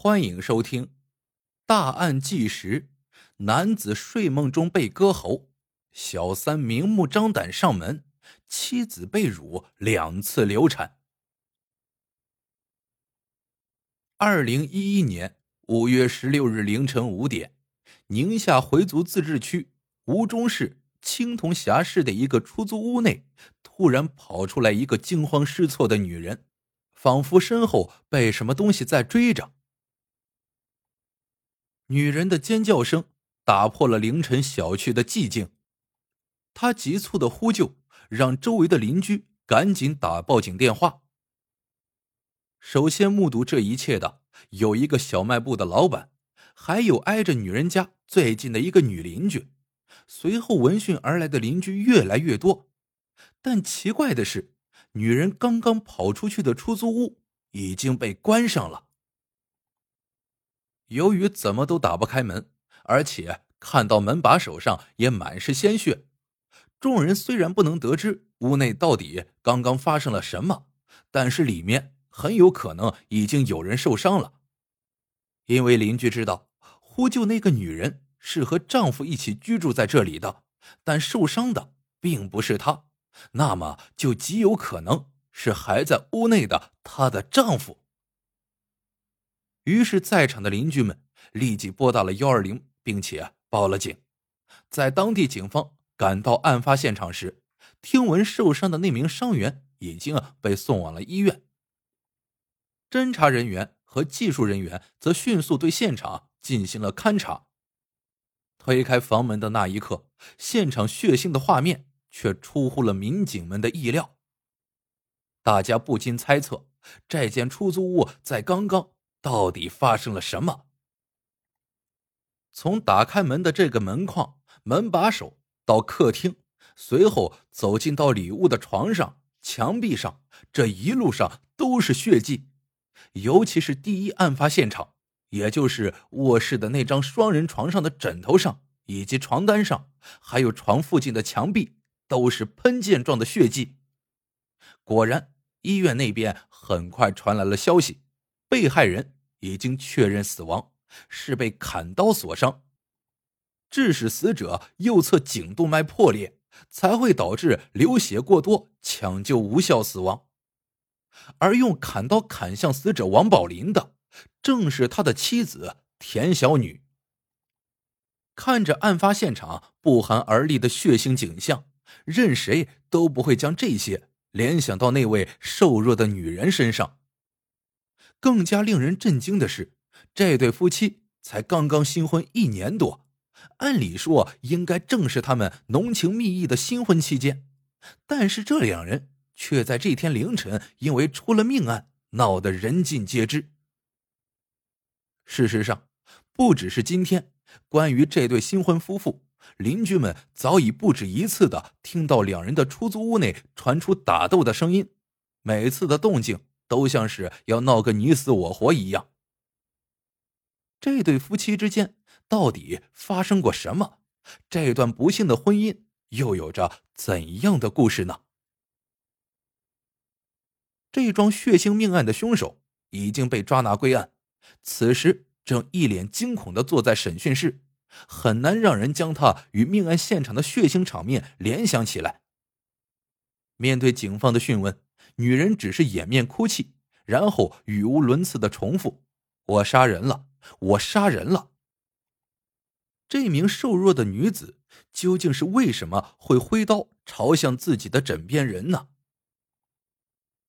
欢迎收听《大案纪实》：男子睡梦中被割喉，小三明目张胆上门，妻子被辱两次流产。二零一一年五月十六日凌晨五点，宁夏回族自治区吴忠市青铜峡市的一个出租屋内，突然跑出来一个惊慌失措的女人，仿佛身后被什么东西在追着。女人的尖叫声打破了凌晨小区的寂静，她急促的呼救让周围的邻居赶紧打报警电话。首先目睹这一切的有一个小卖部的老板，还有挨着女人家最近的一个女邻居。随后闻讯而来的邻居越来越多，但奇怪的是，女人刚刚跑出去的出租屋已经被关上了。由于怎么都打不开门，而且看到门把手上也满是鲜血，众人虽然不能得知屋内到底刚刚发生了什么，但是里面很有可能已经有人受伤了。因为邻居知道呼救那个女人是和丈夫一起居住在这里的，但受伤的并不是她，那么就极有可能是还在屋内的她的丈夫。于是，在场的邻居们立即拨打了幺二零，并且报了警。在当地警方赶到案发现场时，听闻受伤的那名伤员已经被送往了医院。侦查人员和技术人员则迅速对现场进行了勘查。推开房门的那一刻，现场血腥的画面却出乎了民警们的意料。大家不禁猜测，这间出租屋在刚刚。到底发生了什么？从打开门的这个门框、门把手到客厅，随后走进到里屋的床上、墙壁上，这一路上都是血迹。尤其是第一案发现场，也就是卧室的那张双人床上的枕头上，以及床单上，还有床附近的墙壁，都是喷溅状的血迹。果然，医院那边很快传来了消息。被害人已经确认死亡，是被砍刀所伤，致使死者右侧颈动脉破裂，才会导致流血过多，抢救无效死亡。而用砍刀砍向死者王宝林的，正是他的妻子田小女。看着案发现场不寒而栗的血腥景象，任谁都不会将这些联想到那位瘦弱的女人身上。更加令人震惊的是，这对夫妻才刚刚新婚一年多，按理说应该正是他们浓情蜜意的新婚期间，但是这两人却在这天凌晨因为出了命案，闹得人尽皆知。事实上，不只是今天，关于这对新婚夫妇，邻居们早已不止一次的听到两人的出租屋内传出打斗的声音，每次的动静。都像是要闹个你死我活一样。这对夫妻之间到底发生过什么？这段不幸的婚姻又有着怎样的故事呢？这桩血腥命案的凶手已经被抓拿归案，此时正一脸惊恐的坐在审讯室，很难让人将他与命案现场的血腥场面联想起来。面对警方的讯问。女人只是掩面哭泣，然后语无伦次的重复：“我杀人了，我杀人了。”这名瘦弱的女子究竟是为什么会挥刀朝向自己的枕边人呢？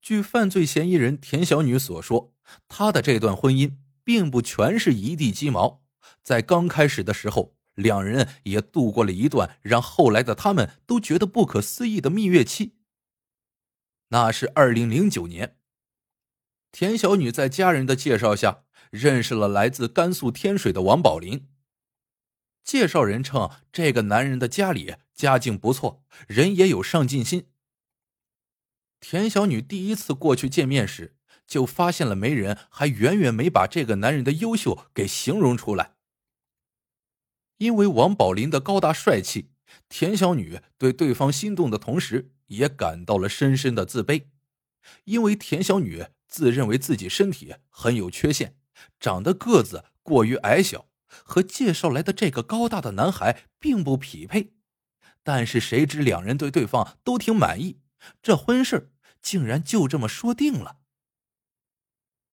据犯罪嫌疑人田小女所说，她的这段婚姻并不全是一地鸡毛，在刚开始的时候，两人也度过了一段让后来的他们都觉得不可思议的蜜月期。那是二零零九年，田小女在家人的介绍下认识了来自甘肃天水的王宝林。介绍人称，这个男人的家里家境不错，人也有上进心。田小女第一次过去见面时，就发现了媒人还远远没把这个男人的优秀给形容出来。因为王宝林的高大帅气，田小女对对方心动的同时。也感到了深深的自卑，因为田小女自认为自己身体很有缺陷，长得个子过于矮小，和介绍来的这个高大的男孩并不匹配。但是谁知两人对对方都挺满意，这婚事竟然就这么说定了。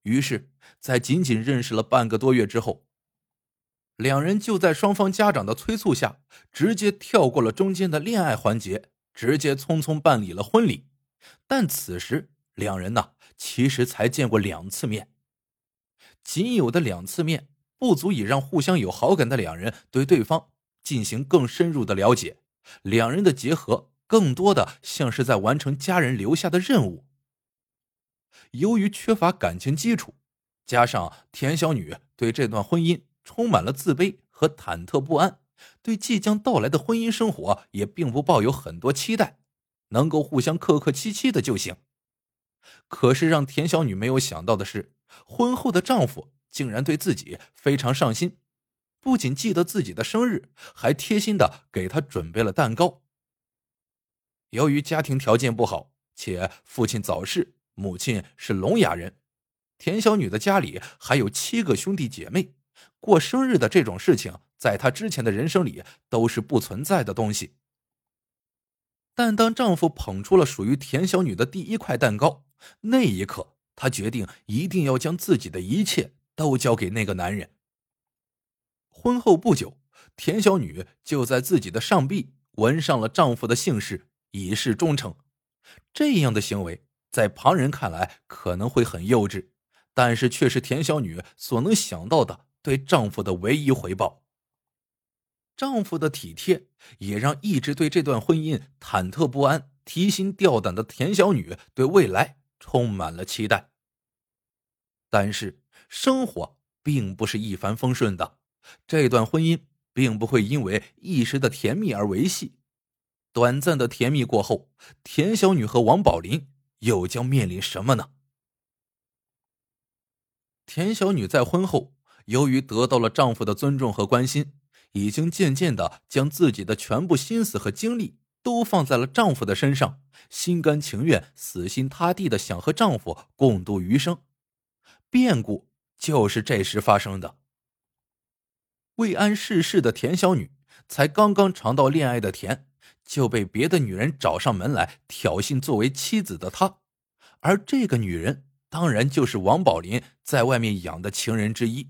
于是，在仅仅认识了半个多月之后，两人就在双方家长的催促下，直接跳过了中间的恋爱环节，直接匆匆办理了婚礼。但此时，两人呢，其实才见过两次面。仅有的两次面，不足以让互相有好感的两人对对方进行更深入的了解。两人的结合，更多的像是在完成家人留下的任务。由于缺乏感情基础，加上田小女对这段婚姻充满了自卑和忐忑不安，对即将到来的婚姻生活也并不抱有很多期待，能够互相客客气气的就行。可是让田小女没有想到的是，婚后的丈夫竟然对自己非常上心，不仅记得自己的生日，还贴心的给她准备了蛋糕。由于家庭条件不好，且父亲早逝。母亲是聋哑人，田小女的家里还有七个兄弟姐妹，过生日的这种事情，在她之前的人生里都是不存在的东西。但当丈夫捧出了属于田小女的第一块蛋糕，那一刻，她决定一定要将自己的一切都交给那个男人。婚后不久，田小女就在自己的上臂纹上了丈夫的姓氏，以示忠诚。这样的行为。在旁人看来可能会很幼稚，但是却是田小女所能想到的对丈夫的唯一回报。丈夫的体贴也让一直对这段婚姻忐忑不安、提心吊胆的田小女对未来充满了期待。但是生活并不是一帆风顺的，这段婚姻并不会因为一时的甜蜜而维系。短暂的甜蜜过后，田小女和王宝林。又将面临什么呢？田小女在婚后，由于得到了丈夫的尊重和关心，已经渐渐的将自己的全部心思和精力都放在了丈夫的身上，心甘情愿、死心塌地的想和丈夫共度余生。变故就是这时发生的。未谙世事的田小女，才刚刚尝到恋爱的甜。就被别的女人找上门来挑衅，作为妻子的她，而这个女人当然就是王宝林在外面养的情人之一。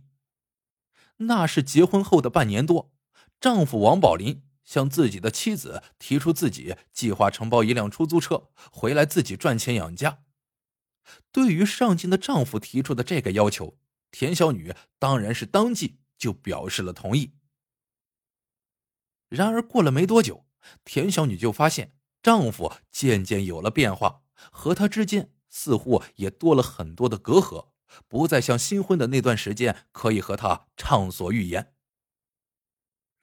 那是结婚后的半年多，丈夫王宝林向自己的妻子提出自己计划承包一辆出租车回来自己赚钱养家。对于上进的丈夫提出的这个要求，田小女当然是当即就表示了同意。然而过了没多久。田小女就发现丈夫渐渐有了变化，和她之间似乎也多了很多的隔阂，不再像新婚的那段时间可以和他畅所欲言。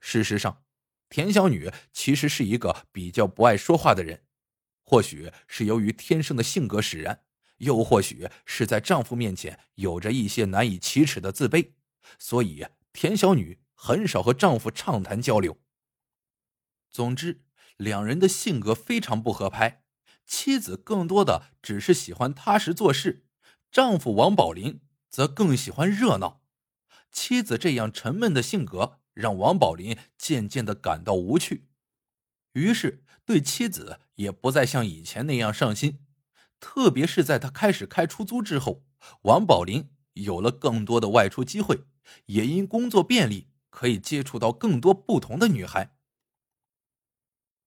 事实上，田小女其实是一个比较不爱说话的人，或许是由于天生的性格使然，又或许是在丈夫面前有着一些难以启齿的自卑，所以田小女很少和丈夫畅谈交流。总之，两人的性格非常不合拍。妻子更多的只是喜欢踏实做事，丈夫王宝林则更喜欢热闹。妻子这样沉闷的性格让王宝林渐渐的感到无趣，于是对妻子也不再像以前那样上心。特别是在他开始开出租之后，王宝林有了更多的外出机会，也因工作便利，可以接触到更多不同的女孩。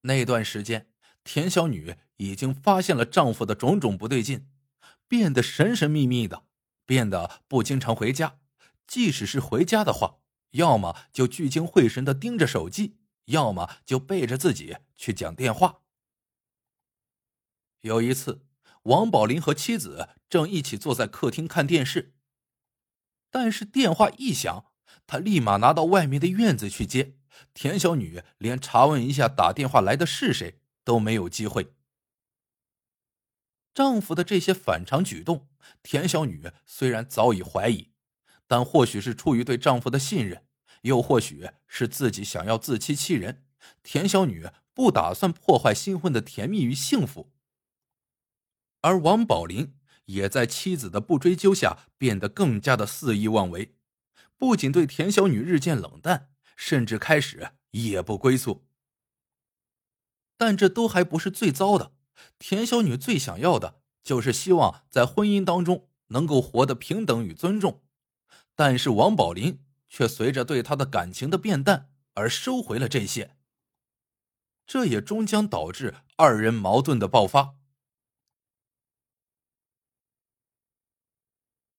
那段时间，田小女已经发现了丈夫的种种不对劲，变得神神秘秘的，变得不经常回家。即使是回家的话，要么就聚精会神的盯着手机，要么就背着自己去讲电话。有一次，王宝林和妻子正一起坐在客厅看电视，但是电话一响，他立马拿到外面的院子去接。田小女连查问一下打电话来的是谁都没有机会。丈夫的这些反常举动，田小女虽然早已怀疑，但或许是出于对丈夫的信任，又或许是自己想要自欺欺人，田小女不打算破坏新婚的甜蜜与幸福。而王宝林也在妻子的不追究下变得更加的肆意妄为，不仅对田小女日渐冷淡，甚至开始夜不归宿。但这都还不是最糟的，田小女最想要的就是希望在婚姻当中能够活得平等与尊重，但是王宝林却随着对她的感情的变淡而收回了这些，这也终将导致二人矛盾的爆发。